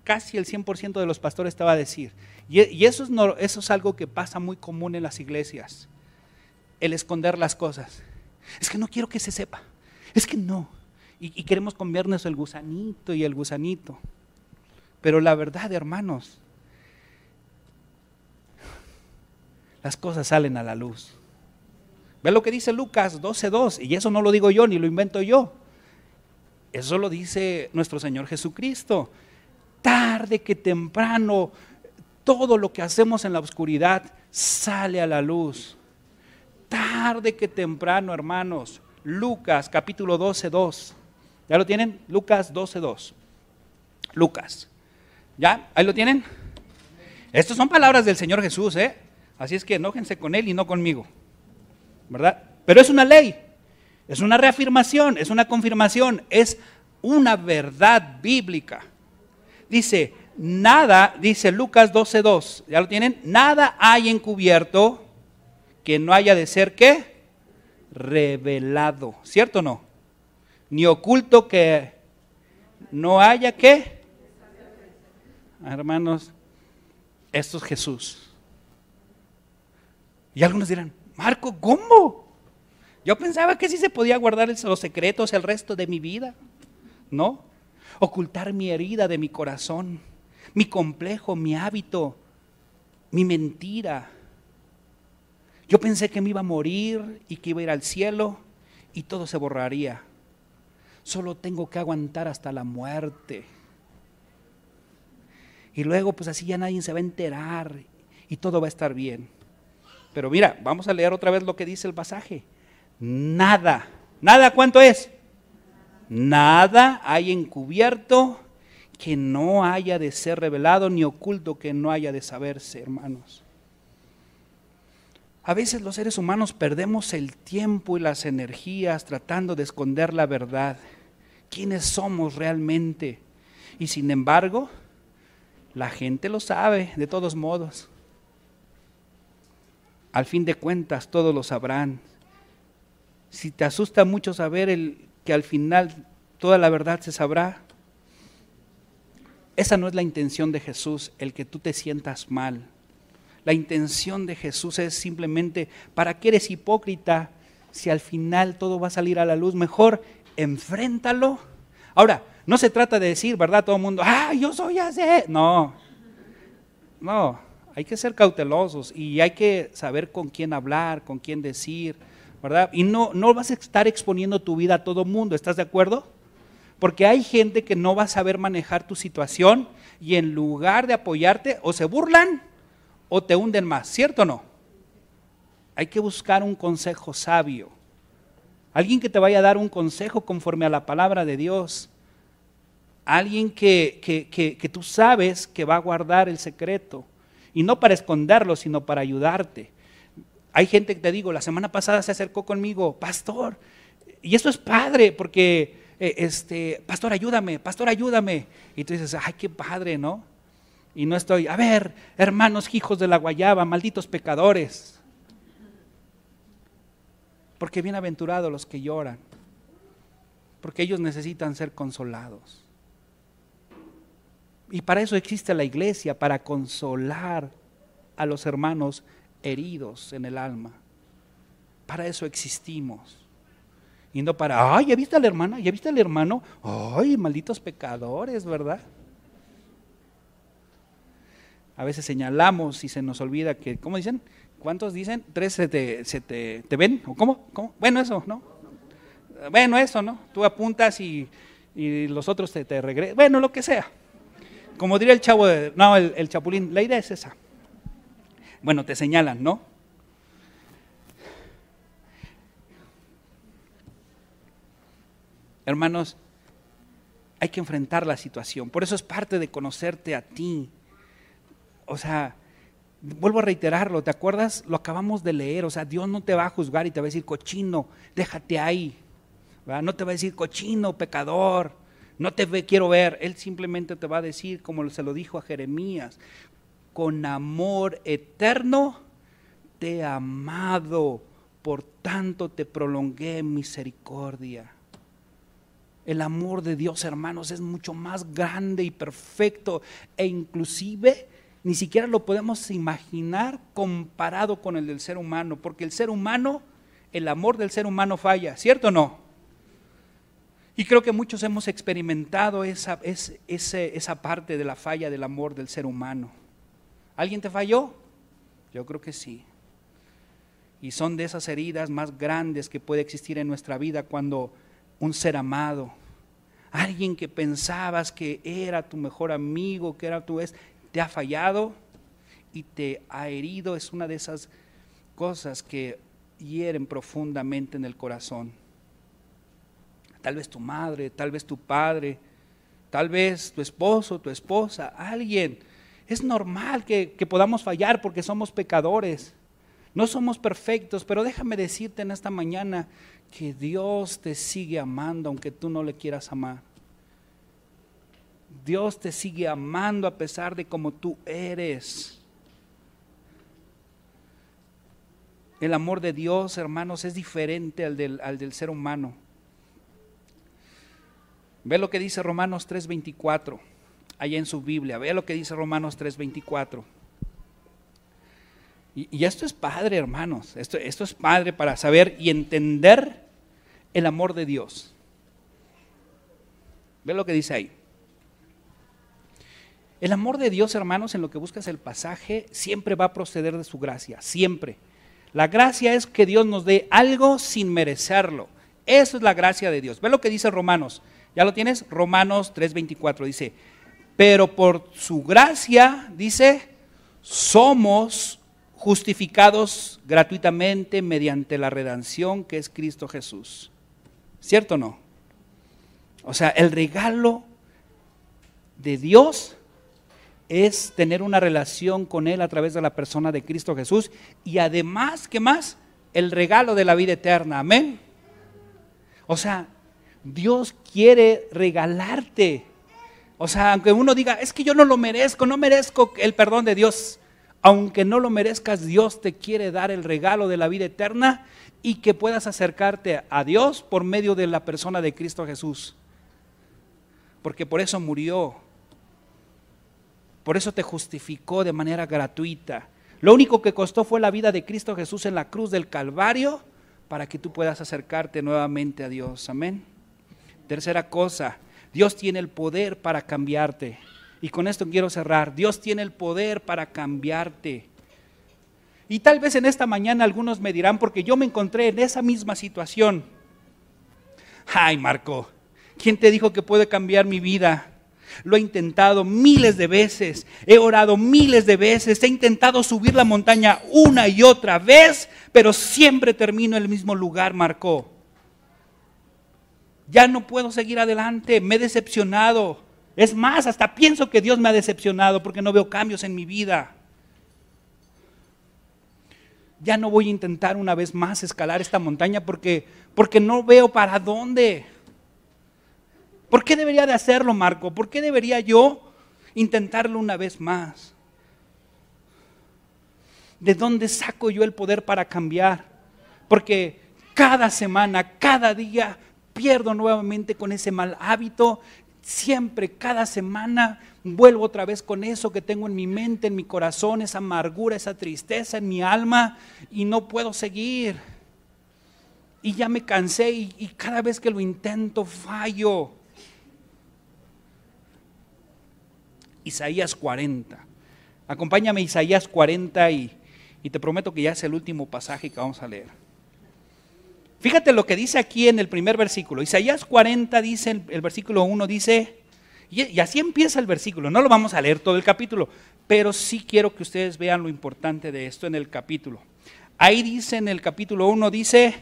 casi el 100% de los pastores te va a decir. Y, eso, es eso es algo que pasa muy común en las iglesias, el esconder las cosas. Es que no quiero que se sepa, es que no. Y, queremos convertirnos el gusanito y el gusanito. Pero la verdad, hermanos, las cosas salen a la luz. Ve lo que dice Lucas 12.2, y eso no lo digo yo ni lo invento yo. Eso lo dice nuestro Señor Jesucristo. Tarde que temprano todo lo que hacemos en la oscuridad sale a la luz. Tarde que temprano, hermanos. Lucas capítulo 12, 2. ¿Ya lo tienen? Lucas 12, 2. Lucas. ¿Ya? ¿Ahí lo tienen? Estas son palabras del Señor Jesús, ¿eh? Así es que enójense con Él y no conmigo. ¿Verdad? Pero es una ley, es una reafirmación, es una confirmación, es una verdad bíblica. Dice, nada, dice Lucas 12.2, ¿ya lo tienen? Nada hay encubierto que no haya de ser qué? Revelado, ¿cierto o no? Ni oculto que no haya qué? Hermanos, esto es Jesús. Y algunos dirán, Marco, ¿cómo? Yo pensaba que sí se podía guardar los secretos el resto de mi vida. ¿No? Ocultar mi herida de mi corazón mi complejo, mi hábito, mi mentira. Yo pensé que me iba a morir y que iba a ir al cielo y todo se borraría. Solo tengo que aguantar hasta la muerte. Y luego pues así ya nadie se va a enterar y todo va a estar bien. Pero mira, vamos a leer otra vez lo que dice el pasaje. Nada, nada, ¿cuánto es? Nada hay encubierto que no haya de ser revelado, ni oculto que no haya de saberse, hermanos. A veces los seres humanos perdemos el tiempo y las energías tratando de esconder la verdad, quiénes somos realmente. Y sin embargo, la gente lo sabe de todos modos. Al fin de cuentas, todos lo sabrán. Si te asusta mucho saber el, que al final toda la verdad se sabrá, esa no es la intención de Jesús, el que tú te sientas mal. La intención de Jesús es simplemente, ¿para qué eres hipócrita si al final todo va a salir a la luz? Mejor enfréntalo. Ahora, no se trata de decir, ¿verdad? Todo el mundo, ah, yo soy así. No, no, hay que ser cautelosos y hay que saber con quién hablar, con quién decir, ¿verdad? Y no, no vas a estar exponiendo tu vida a todo el mundo, ¿estás de acuerdo? Porque hay gente que no va a saber manejar tu situación y en lugar de apoyarte o se burlan o te hunden más, ¿cierto o no? Hay que buscar un consejo sabio. Alguien que te vaya a dar un consejo conforme a la palabra de Dios. Alguien que, que, que, tú sabes que va a guardar el secreto. Y no para esconderlo, sino para ayudarte. Hay gente que te digo, la semana pasada se acercó conmigo, pastor. Y eso es padre, porque, eh, este, pastor, ayúdame, pastor, ayúdame. Y tú dices, ay, qué padre, ¿no? Y no estoy, a ver, hermanos hijos de la guayaba, malditos pecadores. Porque bienaventurados los que lloran, porque ellos necesitan ser consolados. Y para eso existe la iglesia, para consolar a los hermanos heridos en el alma. Para eso existimos. Y no para, ay, ¿ya viste a la hermana? ¿Ya viste al hermano? Ay, malditos pecadores, ¿verdad? A veces señalamos y se nos olvida que, ¿cómo dicen? ¿Cuántos dicen? ¿Tres se te, te, ven? ¿O cómo? ¿Cómo? Bueno, eso, ¿no? Bueno, eso, ¿no? Tú apuntas y, y los otros te, te regresan. Bueno, lo que sea. Como diría el chavo, no, el, el chapulín, la idea es esa. Bueno, te señalan, ¿no? Hermanos, hay que enfrentar la situación. Por eso es parte de conocerte a ti, o sea, vuelvo a reiterarlo, ¿te acuerdas? Lo acabamos de leer, o sea, Dios no te va a juzgar y te va a decir cochino, déjate ahí, no te va a decir cochino, pecador, no te quiero ver, Él simplemente te va a decir, como se lo dijo a Jeremías, con amor eterno te he amado, por tanto te prolongué misericordia. El amor de Dios, hermanos, es mucho más grande y perfecto e inclusive ni siquiera lo podemos imaginar comparado con el del ser humano, porque el ser humano, el amor del ser humano falla, ¿cierto o no? Y creo que muchos hemos experimentado esa, esa parte de la falla del amor del ser humano. ¿Alguien te falló? Yo creo que sí. Y son de esas heridas más grandes que puede existir en nuestra vida cuando un ser amado, alguien que pensabas que era tu mejor amigo, que era tu es, te ha fallado y te ha herido, es una de esas cosas que hieren profundamente en el corazón. Tal vez tu madre, tal vez tu padre, tal vez tu esposo, tu esposa, alguien. Es normal que, podamos fallar porque somos pecadores. No somos perfectos, pero déjame decirte en esta mañana que Dios te sigue amando aunque tú no le quieras amar. Dios te sigue amando a pesar de como tú eres. El amor de Dios, hermanos, es diferente al del, al del ser humano. Ve lo que dice Romanos 3:24, allá en su Biblia. Ve lo que dice Romanos 3:24. Y, y, esto es padre, hermanos. Esto, esto es padre para saber y entender el amor de Dios. Ve lo que dice ahí. El amor de Dios, hermanos, en lo que buscas el pasaje, siempre va a proceder de su gracia, siempre. La gracia es que Dios nos dé algo sin merecerlo. Eso es la gracia de Dios. Ve lo que dice Romanos. ¿Ya lo tienes? Romanos 3:24 dice, pero por su gracia, dice, somos justificados gratuitamente mediante la redención que es Cristo Jesús. ¿Cierto o no? O sea, el regalo de Dios es tener una relación con Él a través de la persona de Cristo Jesús y además, ¿qué más? El regalo de la vida eterna, amén. O sea, Dios quiere regalarte. O sea, aunque uno diga, es que yo no lo merezco, no merezco el perdón de Dios. Aunque no lo merezcas, Dios te quiere dar el regalo de la vida eterna y que puedas acercarte a Dios por medio de la persona de Cristo Jesús. Porque por eso murió, por eso te justificó de manera gratuita. Lo único que costó fue la vida de Cristo Jesús en la cruz del Calvario para que tú puedas acercarte nuevamente a Dios. Amén. Tercera cosa, Dios tiene el poder para cambiarte. Y con esto quiero cerrar. Dios tiene el poder para cambiarte. Y tal vez en esta mañana algunos me dirán, porque yo me encontré en esa misma situación. Ay, Marco, ¿quién te dijo que puede cambiar mi vida? Lo he intentado miles de veces, he orado miles de veces, he intentado subir la montaña una y otra vez, pero siempre termino en el mismo lugar, marcó. Ya no puedo seguir adelante, me he decepcionado. Es más, hasta pienso que Dios me ha decepcionado porque no veo cambios en mi vida. Ya no voy a intentar una vez más escalar esta montaña porque, porque no veo para dónde. ¿Por qué debería de hacerlo, Marco? ¿Por qué debería yo intentarlo una vez más? ¿De dónde saco yo el poder para cambiar? Porque cada semana, cada día, pierdo nuevamente con ese mal hábito. Siempre, cada semana, vuelvo otra vez con eso que tengo en mi mente, en mi corazón, esa amargura, esa tristeza en mi alma y no puedo seguir. Y ya me cansé y, y cada vez que lo intento fallo. Isaías 40. Acompáñame Isaías 40 y, y te prometo que ya es el último pasaje que vamos a leer. Fíjate lo que dice aquí en el primer versículo. Isaías 40 dice, el, versículo 1 dice, y, así empieza el versículo. No lo vamos a leer todo el capítulo, pero sí quiero que ustedes vean lo importante de esto en el capítulo. Ahí dice en el capítulo 1, dice,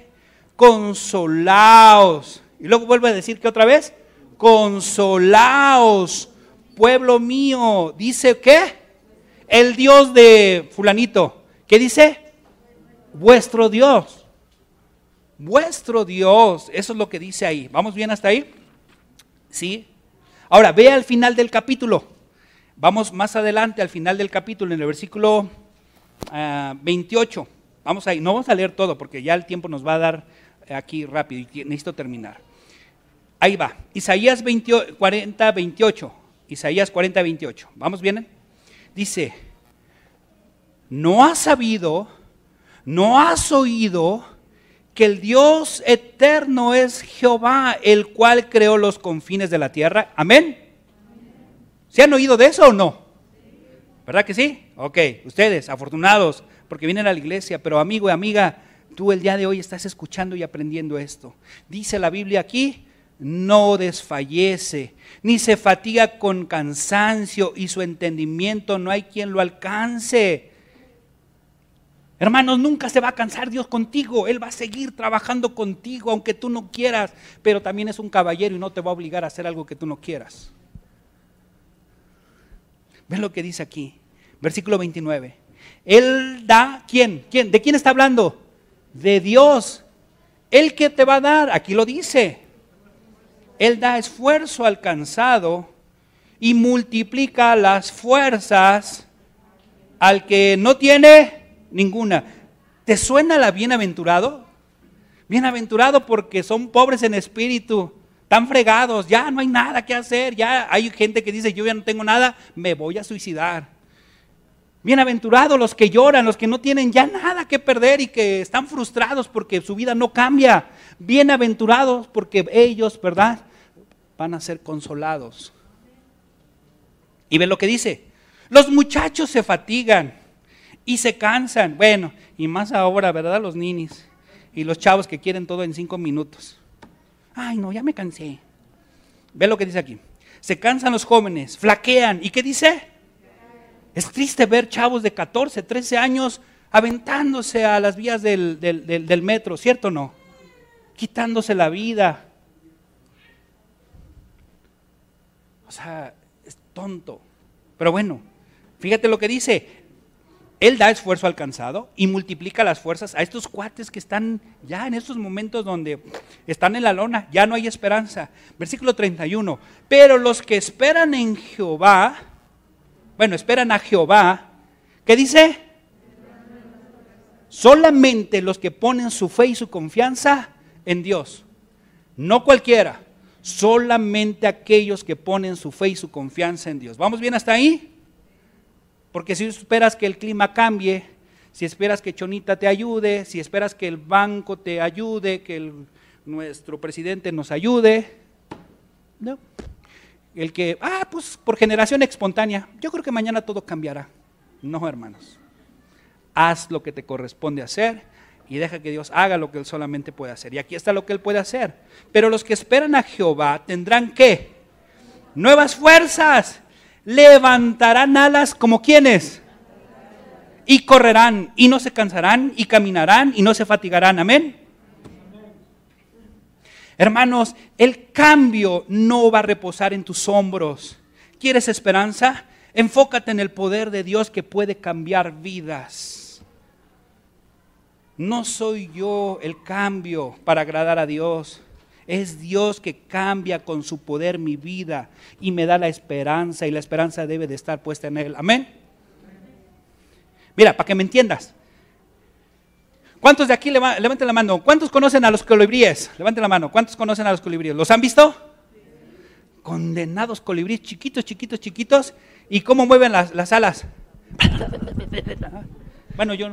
consolaos. Y luego vuelve a decir que otra vez, consolaos pueblo mío, dice qué? El Dios de fulanito. ¿Qué dice? Vuestro Dios. Vuestro Dios. Eso es lo que dice ahí. ¿Vamos bien hasta ahí? ¿Sí? Ahora, ve al final del capítulo. Vamos más adelante al final del capítulo, en el versículo 28. Ah, vamos ahí. No vamos a leer todo porque ya el tiempo nos va a dar aquí rápido y necesito terminar. Ahí va. Isaías 40, 28. Isaías 40, 28. ¿Vamos bien? Dice, no has sabido, no has oído que el Dios eterno es Jehová, el cual creó los confines de la tierra. Amén. ¿Se han oído de eso o no? ¿Verdad que sí? Ok, ustedes, afortunados, porque vienen a la iglesia, pero amigo y amiga, tú el día de hoy estás escuchando y aprendiendo esto. Dice la Biblia aquí, no desfallece, ni se fatiga con cansancio y su entendimiento no hay quien lo alcance. Hermanos, nunca se va a cansar Dios contigo. Él va a seguir trabajando contigo, aunque tú no quieras, pero también es un caballero y no te va a obligar a hacer algo que tú no quieras. ¿Ven lo que dice aquí? Versículo 29. Él da, ¿quién? ¿Quién? ¿De quién está hablando? De Dios. ¿El que te va a dar? Aquí lo dice. Él da esfuerzo alcanzado y multiplica las fuerzas al que no tiene ninguna. ¿Te suena la bienaventurado? Bienaventurado porque son pobres en espíritu, tan fregados, ya no hay nada que hacer, ya hay gente que dice, yo ya no tengo nada, me voy a suicidar. Bienaventurados los que lloran, los que no tienen ya nada que perder y que están frustrados porque su vida no cambia. Bienaventurados porque ellos, ¿verdad? van a ser consolados. Y ve lo que dice. Los muchachos se fatigan y se cansan. Bueno, y más ahora, ¿verdad? Los ninis y los chavos que quieren todo en cinco minutos. Ay, no, ya me cansé. Ve lo que dice aquí. Se cansan los jóvenes, flaquean. ¿Y qué dice? Es triste ver chavos de 14, 13 años aventándose a las vías del, del, metro, ¿cierto o no? Quitándose la vida, O sea, es tonto. Pero bueno, fíjate lo que dice. Él da esfuerzo alcanzado y multiplica las fuerzas a estos cuates que están ya en estos momentos donde están en la lona, ya no hay esperanza. Versículo 31. Pero los que esperan en Jehová, bueno, esperan a Jehová, ¿qué dice? Solamente los que ponen su fe y su confianza en Dios, no cualquiera solamente aquellos que ponen su fe y su confianza en Dios. ¿Vamos bien hasta ahí? Porque si esperas que el clima cambie, si esperas que Chonita te ayude, si esperas que el banco te ayude, que nuestro presidente nos ayude, no. El que, ah, pues por generación espontánea, yo creo que mañana todo cambiará. No, hermanos. Haz lo que te corresponde hacer y deja que Dios haga lo que Él solamente puede hacer. Y aquí está lo que Él puede hacer. Pero los que esperan a Jehová tendrán que Nuevas fuerzas. Levantarán alas como quienes. Y correrán y no se cansarán y caminarán y no se fatigarán. Amén. Hermanos, el cambio no va a reposar en tus hombros. ¿Quieres esperanza? Enfócate en el poder de Dios que puede cambiar vidas. No soy yo el cambio para agradar a Dios. Es Dios que cambia con su poder mi vida y me da la esperanza y la esperanza debe de estar puesta en Él. Amén. Mira, para que me entiendas. ¿Cuántos de aquí levanten la mano? ¿Cuántos conocen a los colibríes? Levanten la mano. ¿Cuántos conocen a los colibríes? ¿Los han visto? Condenados colibríes chiquitos, chiquitos, chiquitos. ¿Y cómo mueven las, alas? Bueno, yo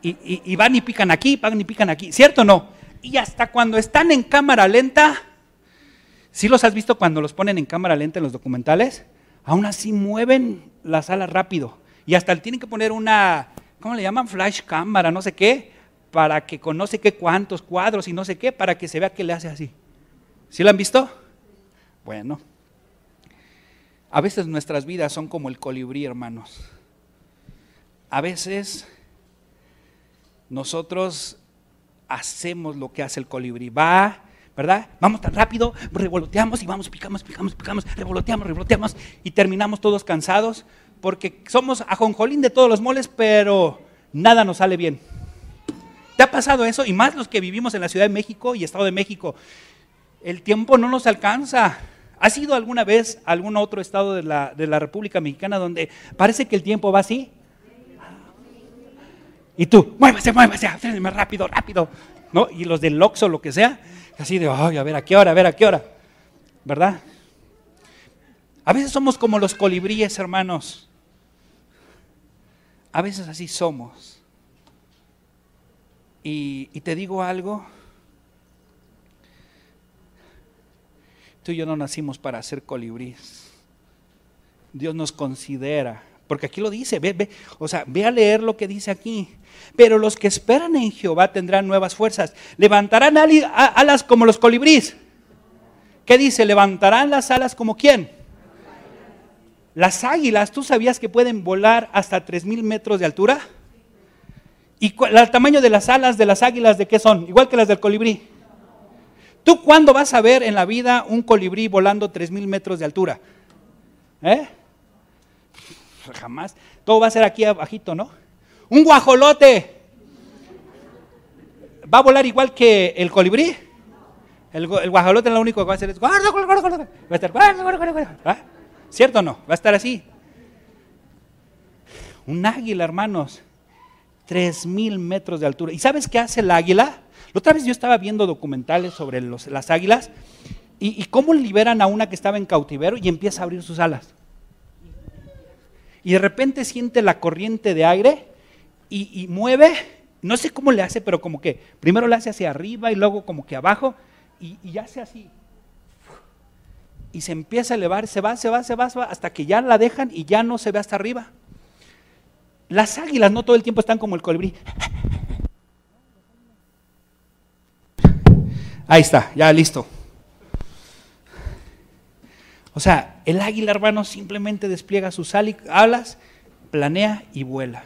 y, y, van y pican aquí, van y pican aquí. ¿Cierto o no? Y hasta cuando están en cámara lenta, ¿sí los has visto cuando los ponen en cámara lenta en los documentales? Aún así mueven las alas rápido. Y hasta tienen que poner una, ¿cómo le llaman? Flash cámara, no sé qué, para que conoce qué cuántos cuadros y no sé qué, para que se vea que le hace así. ¿Sí lo han visto? Bueno. A veces nuestras vidas son como el colibrí, hermanos. A veces nosotros hacemos lo que hace el colibrí. Va, ¿verdad? Vamos tan rápido, revoloteamos y vamos, picamos, picamos, picamos, revoloteamos, revoloteamos y terminamos todos cansados porque somos ajonjolín de todos los moles, pero nada nos sale bien. ¿Te ha pasado eso? Y más los que vivimos en la Ciudad de México y Estado de México. El tiempo no nos alcanza. ¿Has ido alguna vez algún otro estado de la, de la República Mexicana donde parece que el tiempo va así? Y tú, muévase, muévase, más rápido, rápido. ¿No? Y los del Oxxo, lo que sea, así de, ay, a ver, ¿a qué hora? A ver, ¿a qué hora? ¿Verdad? A veces somos como los colibríes, hermanos. A veces así somos. Y, te digo algo, tú y yo no nacimos para ser colibríes. Dios nos considera, porque aquí lo dice, ve, ve, o sea, ve a leer lo que dice aquí. Pero los que esperan en Jehová tendrán nuevas fuerzas, levantarán alas como los colibríes. ¿Qué dice? Levantarán las alas como quién? Las águilas, ¿tú sabías que pueden volar hasta 3.000 metros de altura? ¿Y el tamaño de las alas de las águilas de qué son? Igual que las del colibrí. ¿Tú cuándo vas a ver en la vida un colibrí volando 3.000 metros de altura? ¿Eh? Jamás. Todo va a ser aquí abajito, ¿no? Un guajolote. ¿Va a volar igual que el colibrí? El, guajolote lo único que va a hacer es... Va a estar... ¿Cierto o no? Va a estar así. Un águila, hermanos. Tres mil metros de altura. ¿Y sabes qué hace el águila? La otra vez yo estaba viendo documentales sobre las águilas y, cómo liberan a una que estaba en cautiverio y empieza a abrir sus alas. Y de repente siente la corriente de aire y, mueve, no sé cómo le hace, pero como que primero le hace hacia arriba y luego como que abajo y, y hace así y se empieza a elevar, se va, se va, se va, se va, hasta que ya la dejan y ya no se ve hasta arriba. Las águilas no todo el tiempo están como el colibrí. Ahí está, ya listo. O sea, el águila, hermano, simplemente despliega sus alas, planea y vuela.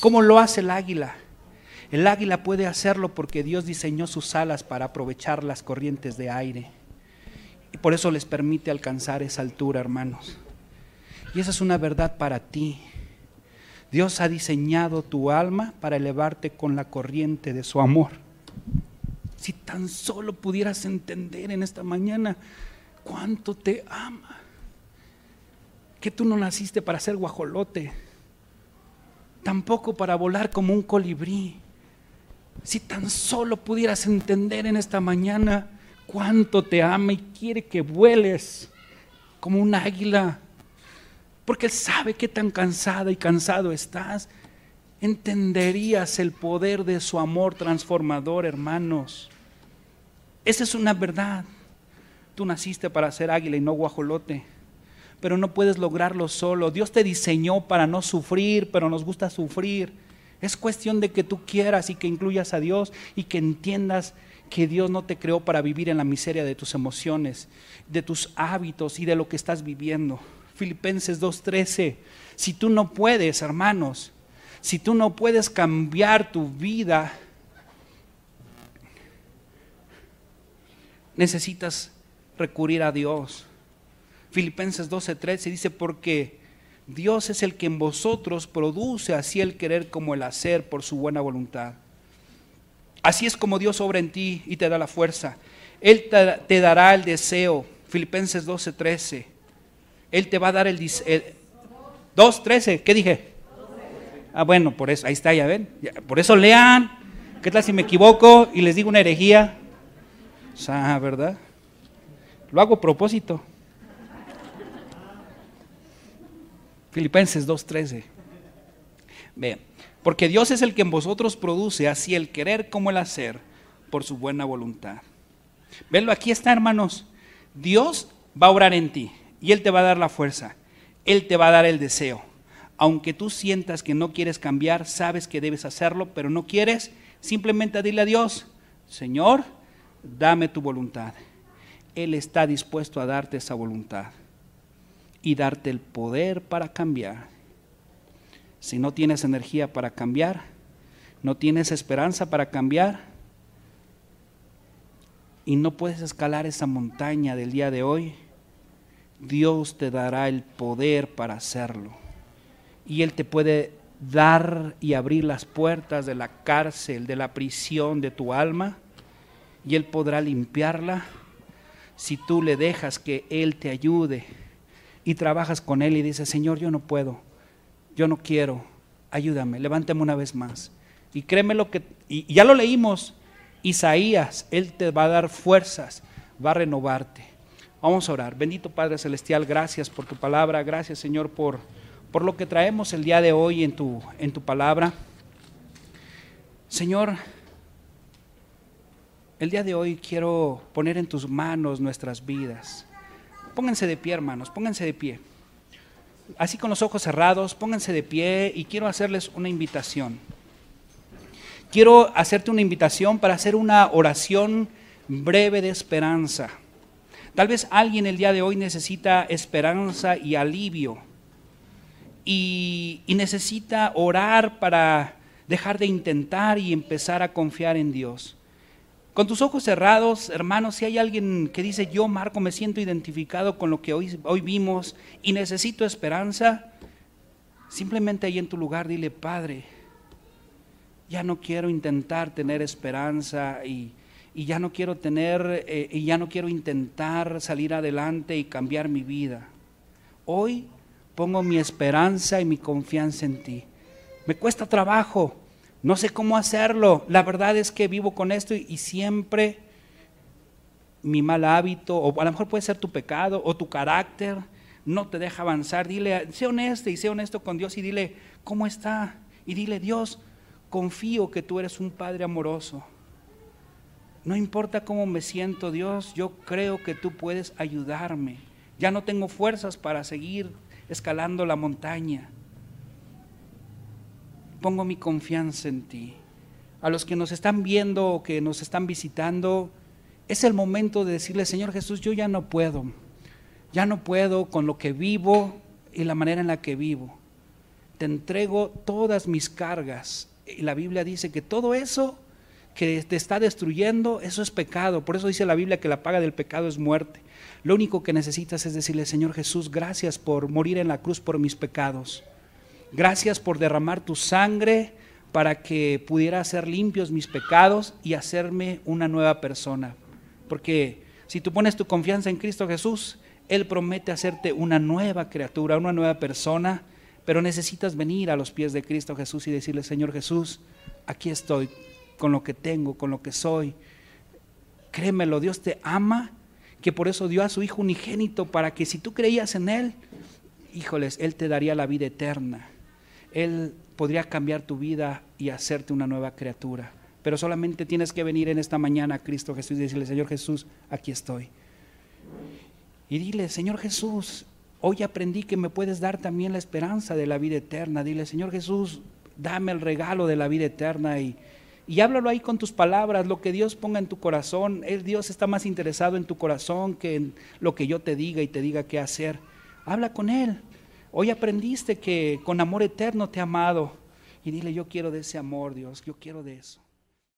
¿Cómo lo hace el águila? El águila puede hacerlo porque Dios diseñó sus alas para aprovechar las corrientes de aire. Por eso les permite alcanzar esa altura, hermanos. Y esa es una verdad para ti. Dios ha diseñado tu alma para elevarte con la corriente de su amor. Si tan solo pudieras entender en esta mañana cuánto te ama. Que tú no naciste para ser guajolote, tampoco para volar como un colibrí. Si tan solo pudieras entender en esta mañana cuánto te ama y quiere que vueles como un águila, porque Él sabe qué tan cansada y cansado estás. Entenderías el poder de su amor transformador, hermanos. Esa es una verdad. Tú naciste para ser águila y no guajolote, pero no puedes lograrlo solo. Dios te diseñó para no sufrir, pero nos gusta sufrir. Es cuestión de que tú quieras y que incluyas a Dios y que entiendas que Dios no te creó para vivir en la miseria de tus emociones, de tus hábitos y de lo que estás viviendo. Filipenses 2.13, si tú no puedes, hermanos, si tú no puedes cambiar tu vida, necesitas recurrir a Dios. Filipenses 12:13 dice, porque Dios es el que en vosotros produce así el querer como el hacer por su buena voluntad. Así es como Dios obra en ti y te da la fuerza. Él te, dará el deseo. Filipenses 12:13. Él te va a dar el, 2.13, ¿qué dije? Ah, bueno, por eso, ahí está, ya ven. Por eso lean. ¿Qué tal si me equivoco y les digo una herejía? O sea, ¿verdad? Lo hago a propósito. Filipenses 2.13. Vean, porque Dios es el que en vosotros produce así el querer como el hacer por su buena voluntad. Venlo, aquí está, hermanos. Dios va a obrar en ti y Él te va a dar la fuerza. Él te va a dar el deseo. Aunque tú sientas que no quieres cambiar, sabes que debes hacerlo, pero no quieres, simplemente dile a Dios, Señor, dame tu voluntad. Él está dispuesto a darte esa voluntad y darte el poder para cambiar. Si no tienes energía para cambiar, no tienes esperanza para cambiar y no puedes escalar esa montaña del día de hoy, Dios te dará el poder para hacerlo. Y Él te puede dar y abrir las puertas de la cárcel, de la prisión de tu alma, y Él podrá limpiarla si tú le dejas que Él te ayude y trabajas con Él y dices, Señor, yo no puedo, yo no quiero, ayúdame, levántame una vez más. Y créeme lo que, y ya lo leímos, Isaías, Él te va a dar fuerzas, va a renovarte. Vamos a orar. Bendito Padre Celestial, gracias por tu palabra, gracias Señor por, por lo que traemos el día de hoy en tu, en tu palabra. Señor, el día de hoy quiero poner en tus manos nuestras vidas. Pónganse de pie, hermanos, pónganse de pie. Así con los ojos cerrados, pónganse de pie y quiero hacerles una invitación. Quiero hacerte una invitación para hacer una oración breve de esperanza. Tal vez alguien el día de hoy necesita esperanza y alivio y, y, necesita orar para dejar de intentar y empezar a confiar en Dios. Con tus ojos cerrados, hermanos, si hay alguien que dice, yo, Marco, me siento identificado con lo que hoy, hoy vimos y necesito esperanza, simplemente ahí en tu lugar dile, Padre, ya no quiero intentar tener esperanza y, ya no quiero tener, eh, y ya no quiero intentar salir adelante y cambiar mi vida. Hoy pongo mi esperanza y mi confianza en ti. Me cuesta trabajo, no sé cómo hacerlo. La verdad es que vivo con esto y, siempre mi mal hábito, o a lo mejor puede ser tu pecado o tu carácter, no te deja avanzar. Dile, sé honesto y sé honesto con Dios y dile, ¿cómo está? Y dile, Dios, confío que tú eres un Padre amoroso. No importa cómo me siento, Dios, yo creo que tú puedes ayudarme. Ya no tengo fuerzas para seguir escalando la montaña pongo mi confianza en ti. A los que nos están viendo o que nos están visitando, es el momento de decirle, Señor Jesús, yo ya no puedo, ya no puedo con lo que vivo y la manera en la que vivo. Te entrego todas mis cargas. Y la Biblia dice que todo eso que te está destruyendo, eso es pecado. Por eso dice la Biblia que la paga del pecado es muerte. Lo único que necesitas es decirle, Señor Jesús, gracias por morir en la cruz por mis pecados. Gracias por derramar tu sangre para que pudiera hacer limpios mis pecados y hacerme una nueva persona. Porque si tú pones tu confianza en Cristo Jesús, Él promete hacerte una nueva criatura, una nueva persona, pero necesitas venir a los pies de Cristo Jesús y decirle, Señor Jesús, aquí estoy con lo que tengo, con lo que soy. Créemelo, Dios te ama, que por eso dio a su Hijo unigénito, para que si tú creías en Él, híjoles, Él te daría la vida eterna. Él podría cambiar tu vida y hacerte una nueva criatura. Pero solamente tienes que venir en esta mañana a Cristo Jesús y decirle, Señor Jesús, aquí estoy. Y dile, Señor Jesús, hoy aprendí que me puedes dar también la esperanza de la vida eterna. Dile, Señor Jesús, dame el regalo de la vida eterna y, Y háblalo ahí con tus palabras, lo que Dios ponga en tu corazón. El Dios está más interesado en tu corazón que en lo que yo te diga y te diga qué hacer. Habla con Él. Hoy aprendiste que con amor eterno te ha amado. Y dile, yo quiero de ese amor, Dios, yo quiero de eso.